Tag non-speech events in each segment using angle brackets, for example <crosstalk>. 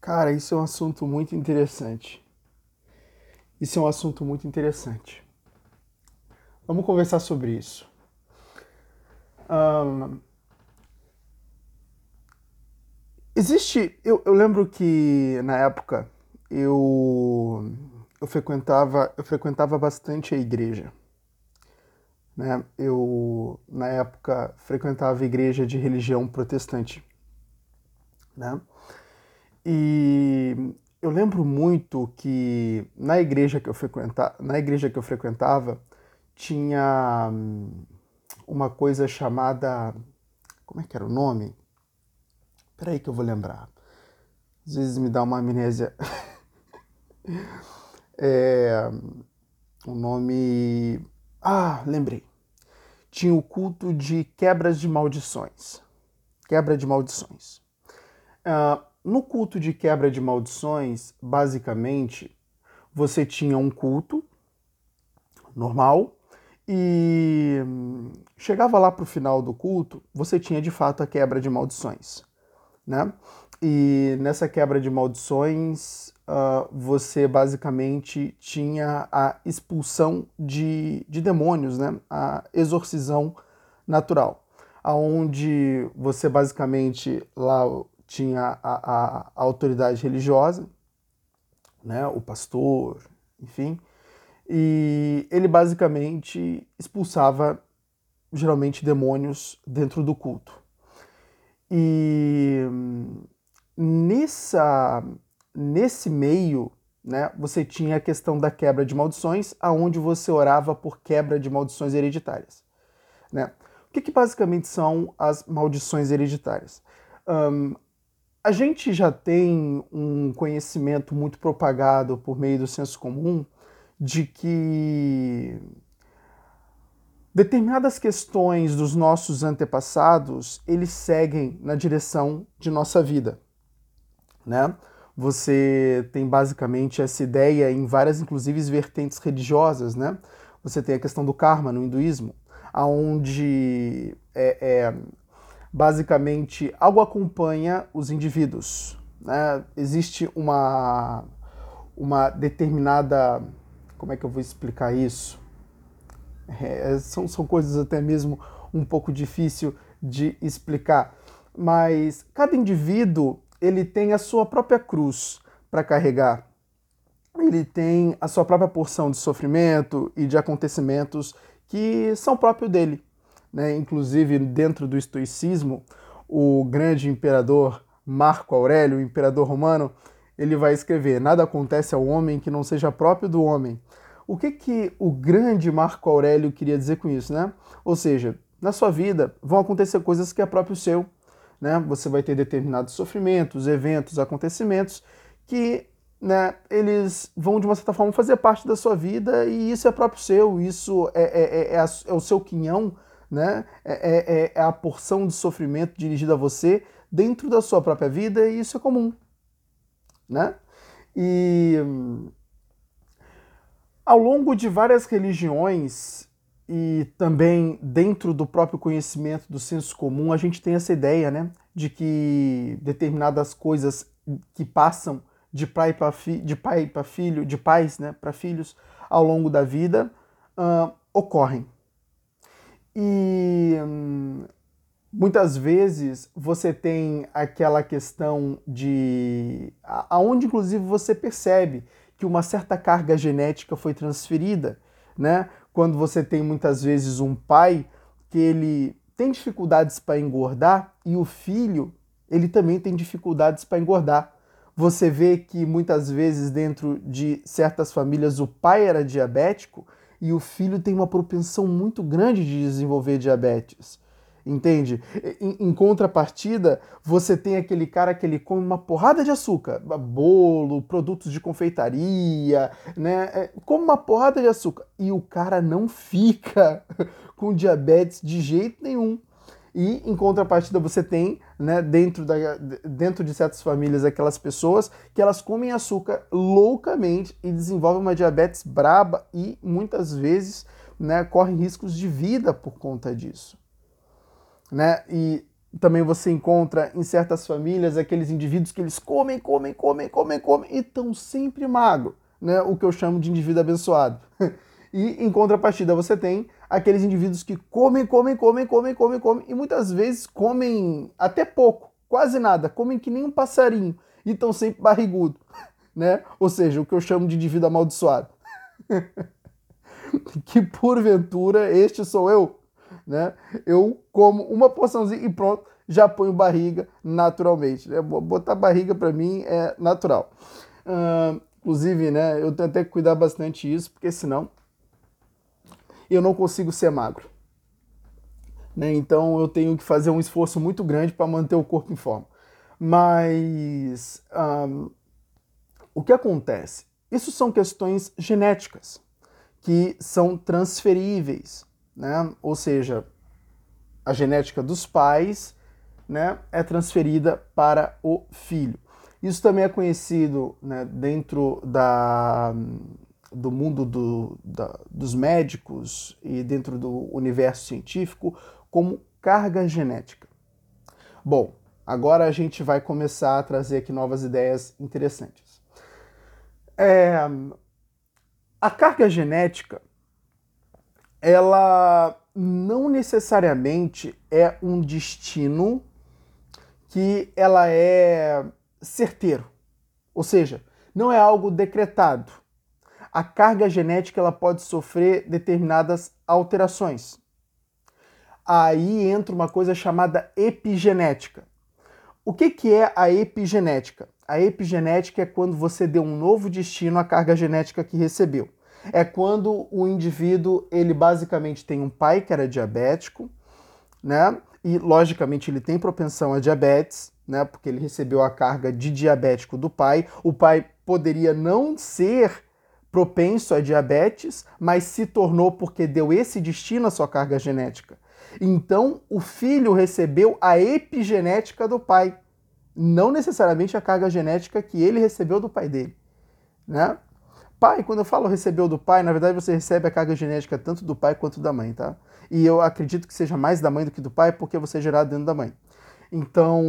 Cara, isso é um assunto muito interessante. Isso é um assunto muito interessante. Vamos conversar sobre isso. Um, existe. Eu, eu lembro que na época eu, eu frequentava eu frequentava bastante a igreja. Né? Eu na época frequentava a igreja de religião protestante. Né? E eu lembro muito que na igreja que eu frequentava, na igreja que eu frequentava tinha hum, uma coisa chamada como é que era o nome? Peraí que eu vou lembrar. Às vezes me dá uma amnésia. <laughs> é, o nome. Ah, lembrei. Tinha o culto de quebras de maldições. Quebra de maldições. Uh, no culto de quebra de maldições, basicamente, você tinha um culto normal e chegava lá para o final do culto, você tinha de fato a quebra de maldições, né? E nessa quebra de maldições, uh, você basicamente tinha a expulsão de, de demônios, né? A exorcisão natural, aonde você basicamente lá tinha a, a, autoridade religiosa, né, o pastor, enfim, e ele basicamente expulsava geralmente demônios dentro do culto. E nessa, nesse meio, né, você tinha a questão da quebra de maldições, aonde você orava por quebra de maldições hereditárias. Né? O que, que basicamente são as maldições hereditárias? Um, a gente já tem um conhecimento muito propagado por meio do senso comum de que determinadas questões dos nossos antepassados, eles seguem na direção de nossa vida, né? Você tem basicamente essa ideia em várias, inclusive, vertentes religiosas, né? Você tem a questão do karma no hinduísmo, aonde é, é basicamente algo acompanha os indivíduos. Né? Existe uma, uma determinada. Como é que eu vou explicar isso? É, são, são coisas até mesmo um pouco difícil de explicar. Mas cada indivíduo ele tem a sua própria cruz para carregar. Ele tem a sua própria porção de sofrimento e de acontecimentos que são próprios dele né? inclusive dentro do estoicismo, o grande imperador Marco Aurélio, o imperador romano, ele vai escrever: nada acontece ao homem que não seja próprio do homem. O que que o grande Marco Aurélio queria dizer com isso, né? Ou seja, na sua vida vão acontecer coisas que é próprio seu, né? Você vai ter determinados sofrimentos, eventos, acontecimentos que né, eles vão de uma certa forma fazer parte da sua vida e isso é próprio seu, isso é, é, é, é, é o seu quinhão né? É, é, é, é a porção de sofrimento dirigida a você dentro da sua própria vida e isso é comum, né? E ao longo de várias religiões e também dentro do próprio conhecimento do senso comum, a gente tem essa ideia, né, de que determinadas coisas que passam de pai para fi de pai para filho, de pais, né, para filhos ao longo da vida uh, ocorrem. E hum, muitas vezes você tem aquela questão de. aonde inclusive você percebe que uma certa carga genética foi transferida, né? Quando você tem muitas vezes um pai que ele tem dificuldades para engordar e o filho ele também tem dificuldades para engordar. Você vê que muitas vezes dentro de certas famílias o pai era diabético e o filho tem uma propensão muito grande de desenvolver diabetes. Entende? Em, em, contrapartida, você tem aquele cara que ele come uma porrada de açúcar, bolo, produtos de confeitaria, né? É, come uma porrada de açúcar. E o cara não fica <laughs> com diabetes de jeito nenhum. E em contrapartida você tem, né, dentro, da, dentro de certas famílias, aquelas pessoas que elas comem açúcar loucamente e desenvolvem uma diabetes braba e muitas vezes né, correm riscos de vida por conta disso. Né? E também você encontra em certas famílias aqueles indivíduos que eles comem, comem, comem, comem, comem e estão sempre magro, né? O que eu chamo de indivíduo abençoado. <laughs> e em contrapartida você tem aqueles indivíduos que comem, comem, comem, comem, comem, comem e muitas vezes comem até pouco, quase nada, comem que nem um passarinho e estão sempre barrigudo, <laughs> né? Ou seja, o que eu chamo de indivíduo amaldiçoado. <laughs> que porventura este sou eu, né? Eu como uma porçãozinha e pronto, já ponho barriga naturalmente. Né? Botar barriga para mim é natural. Uh, inclusive, né, eu tenho até que cuidar bastante disso, porque senão eu não consigo ser magro. Né? Então eu tenho que fazer um esforço muito grande para manter o corpo em forma. Mas um, o que acontece? Isso são questões genéticas que são transferíveis, né? Ou seja, a genética dos pais, né, é transferida para o filho. Isso também é conhecido né, dentro da, do mundo do, da, dos médicos e dentro do universo científico como carga genética. Bom, agora a gente vai começar a trazer aqui novas ideias interessantes. É, a carga genética, ela não necessariamente é um destino que ela é certeiro. Ou seja, não é algo decretado. A carga genética ela pode sofrer determinadas alterações. Aí entra uma coisa chamada epigenética. O que, que é a epigenética? A epigenética é quando você deu um novo destino à carga genética que recebeu. É quando o indivíduo, ele basicamente tem um pai que era diabético, né? E logicamente ele tem propensão a diabetes, né? Porque ele recebeu a carga de diabético do pai. O pai poderia não ser propenso a diabetes, mas se tornou porque deu esse destino à sua carga genética. Então, o filho recebeu a epigenética do pai não necessariamente a carga genética que ele recebeu do pai dele, né? Pai, quando eu falo recebeu do pai, na verdade você recebe a carga genética tanto do pai quanto da mãe, tá? E eu acredito que seja mais da mãe do que do pai, porque você é gerado dentro da mãe. Então,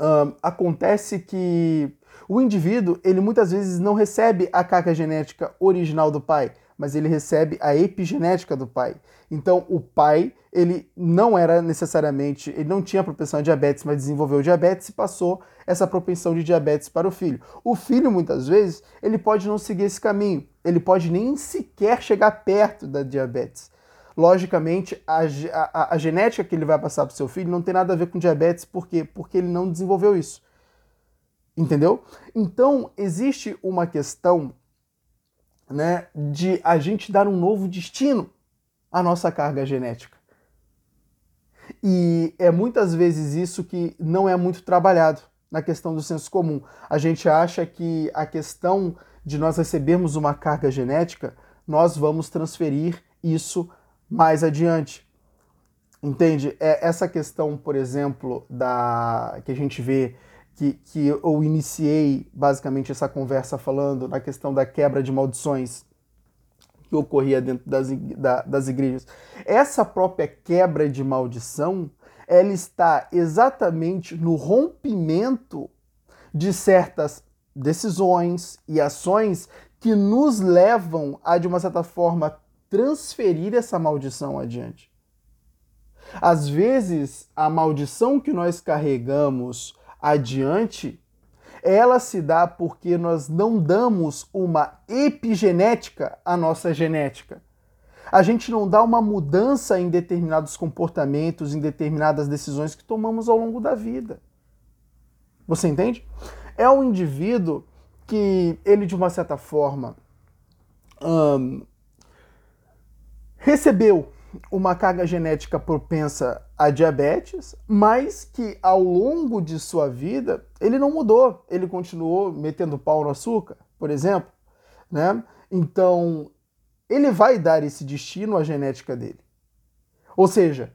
um, acontece que o indivíduo, ele muitas vezes não recebe a carga genética original do pai, mas ele recebe a epigenética do pai. Então, o pai, ele não era necessariamente, ele não tinha propensão a diabetes, mas desenvolveu diabetes e passou essa propensão de diabetes para o filho. O filho, muitas vezes, ele pode não seguir esse caminho, ele pode nem sequer chegar perto da diabetes. Logicamente, a, a, a genética que ele vai passar para o seu filho não tem nada a ver com diabetes, por quê? Porque ele não desenvolveu isso. Entendeu? Então, existe uma questão né, de a gente dar um novo destino à nossa carga genética. E é muitas vezes isso que não é muito trabalhado na questão do senso comum. A gente acha que a questão de nós recebermos uma carga genética, nós vamos transferir isso mais adiante. Entende? É essa questão, por exemplo, da que a gente vê que, que eu iniciei basicamente essa conversa falando na questão da quebra de maldições que ocorria dentro das, da, das igrejas. Essa própria quebra de maldição, ela está exatamente no rompimento de certas decisões e ações que nos levam a, de uma certa forma, transferir essa maldição adiante. Às vezes, a maldição que nós carregamos adiante, ela se dá porque nós não damos uma epigenética à nossa genética. A gente não dá uma mudança em determinados comportamentos, em determinadas decisões que tomamos ao longo da vida. Você entende? É um indivíduo que ele, de uma certa forma, recebeu uma carga genética propensa a diabetes, mas que ao longo de sua vida ele não mudou, ele continuou metendo pau no açúcar, por exemplo, né? Então, ele vai dar esse destino à genética dele. Ou seja,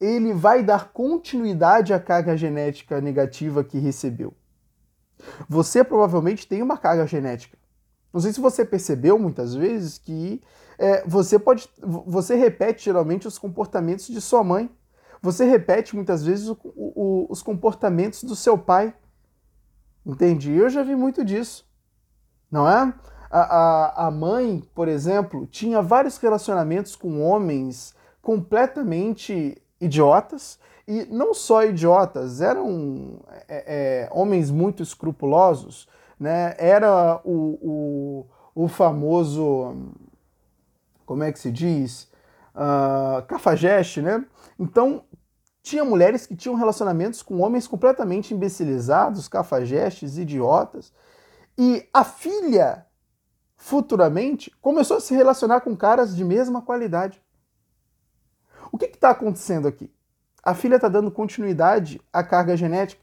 ele vai dar continuidade à carga genética negativa que recebeu. Você provavelmente tem uma carga genética. Não sei se você percebeu muitas vezes que é, você pode. Você repete geralmente os comportamentos de sua mãe. Você repete muitas vezes o, o, os comportamentos do seu pai. Entende? Eu já vi muito disso. Não é? A, a, a mãe, por exemplo, tinha vários relacionamentos com homens completamente idiotas, e não só idiotas, eram é, é, homens muito escrupulosos, né? Era o, o, o famoso, como é que se diz? Uh, cafajeste, né? Então, tinha mulheres que tinham relacionamentos com homens completamente imbecilizados, cafajestes, idiotas, e a filha, futuramente, começou a se relacionar com caras de mesma qualidade. O que está acontecendo aqui? A filha está dando continuidade à carga genética.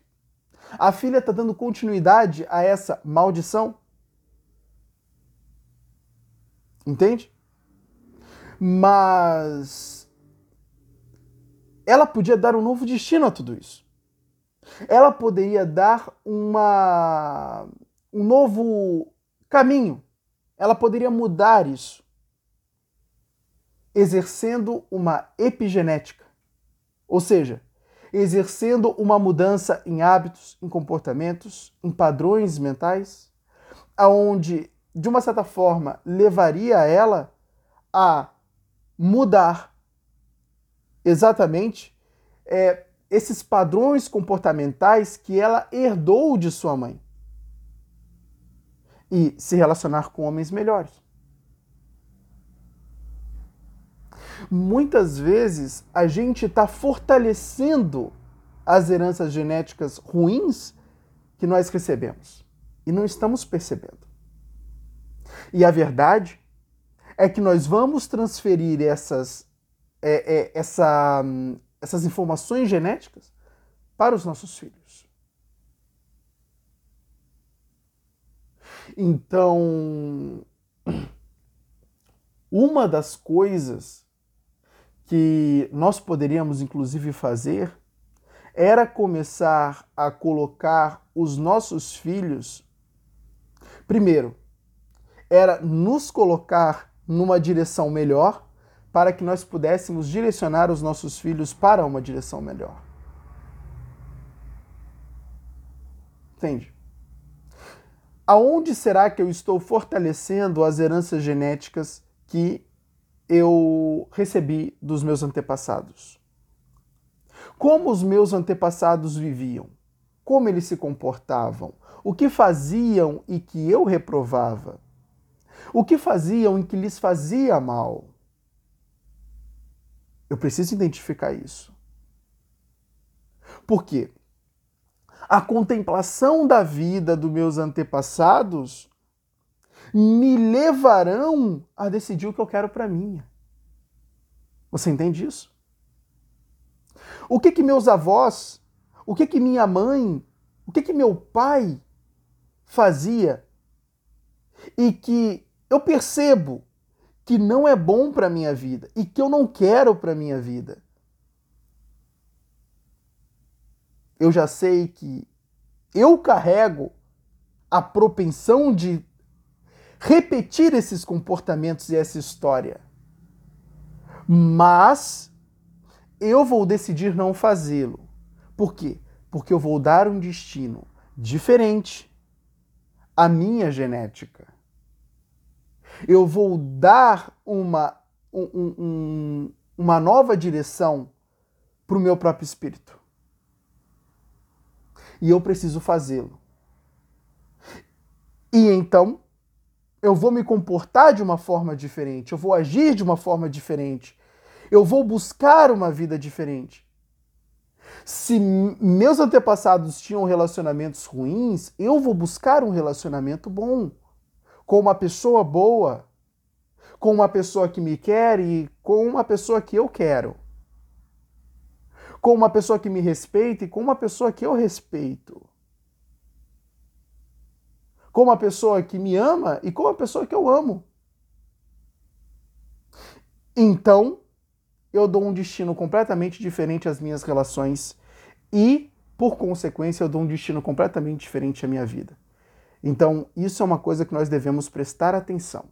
A filha está dando continuidade a essa maldição. Entende? Mas ela podia dar um novo destino a tudo isso. Ela poderia dar uma um novo caminho. Ela poderia mudar isso, exercendo uma epigenética, ou seja, exercendo uma mudança em hábitos, em comportamentos, em padrões mentais, aonde de uma certa forma levaria ela a mudar exatamente é, esses padrões comportamentais que ela herdou de sua mãe e se relacionar com homens melhores. Muitas vezes a gente está fortalecendo as heranças genéticas ruins que nós recebemos e não estamos percebendo. E a verdade é que nós vamos transferir essas, é, é, essa, essas informações genéticas para os nossos filhos. Então, uma das coisas que nós poderíamos inclusive fazer era começar a colocar os nossos filhos, primeiro, era nos colocar numa direção melhor para que nós pudéssemos direcionar os nossos filhos para uma direção melhor. Entende? aonde será que eu estou fortalecendo as heranças genéticas que eu recebi dos meus antepassados? Como os meus antepassados viviam? Como eles se comportavam? O que faziam e que eu reprovava? O que faziam e que lhes fazia mal? Eu preciso identificar isso. Por quê? a contemplação da vida dos meus antepassados me levarão a decidir o que eu quero para mim. Você entende isso? O que que meus avós, o que que minha mãe, o que que meu pai fazia e que eu percebo que não é bom para minha vida e que eu não quero para minha vida. eu já sei que eu carrego a propensão de repetir esses comportamentos e essa história. Mas eu vou decidir não fazê-lo. Por quê? Porque eu vou dar um destino diferente à minha genética. Eu vou dar uma, um, um, uma nova direção para o meu próprio espírito e eu preciso fazê-lo. E então eu vou me comportar de uma forma diferente, eu vou agir de uma forma diferente, eu vou buscar uma vida diferente. Se meus antepassados tinham relacionamentos ruins, eu vou buscar um relacionamento bom, com uma pessoa boa, com uma pessoa que me quer e com uma pessoa que eu quero com uma pessoa que me respeita e com uma pessoa que eu respeito. Com uma pessoa que me ama e com uma pessoa que eu amo. Então, eu dou um destino completamente diferente às minhas relações e, por consequência, eu dou um destino completamente diferente à minha vida. Então, isso é uma coisa que nós devemos prestar atenção.